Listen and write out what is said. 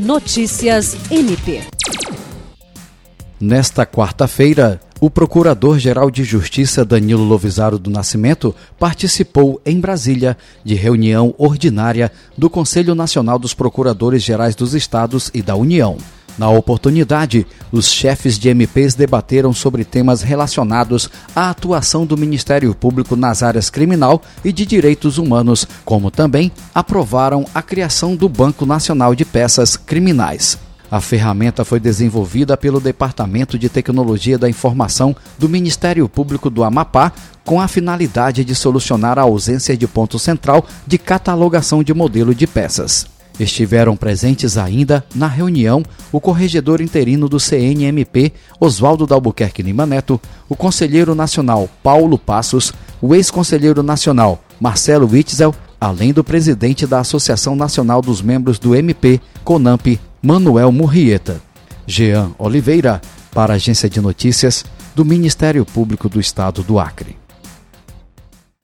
Notícias MP. Nesta quarta-feira, o Procurador-Geral de Justiça Danilo Lovisaro do Nascimento participou em Brasília de reunião ordinária do Conselho Nacional dos Procuradores Gerais dos Estados e da União. Na oportunidade, os chefes de MPs debateram sobre temas relacionados à atuação do Ministério Público nas áreas criminal e de direitos humanos, como também aprovaram a criação do Banco Nacional de Peças Criminais. A ferramenta foi desenvolvida pelo Departamento de Tecnologia da Informação do Ministério Público do Amapá com a finalidade de solucionar a ausência de ponto central de catalogação de modelo de peças. Estiveram presentes ainda na reunião o corregedor interino do CNMP, Oswaldo Dalbuquerque Lima Neto, o conselheiro nacional Paulo Passos, o ex-conselheiro nacional Marcelo Witzel, além do presidente da Associação Nacional dos Membros do MP, CONAMP, Manuel Murrieta. Jean Oliveira, para a Agência de Notícias do Ministério Público do Estado do Acre.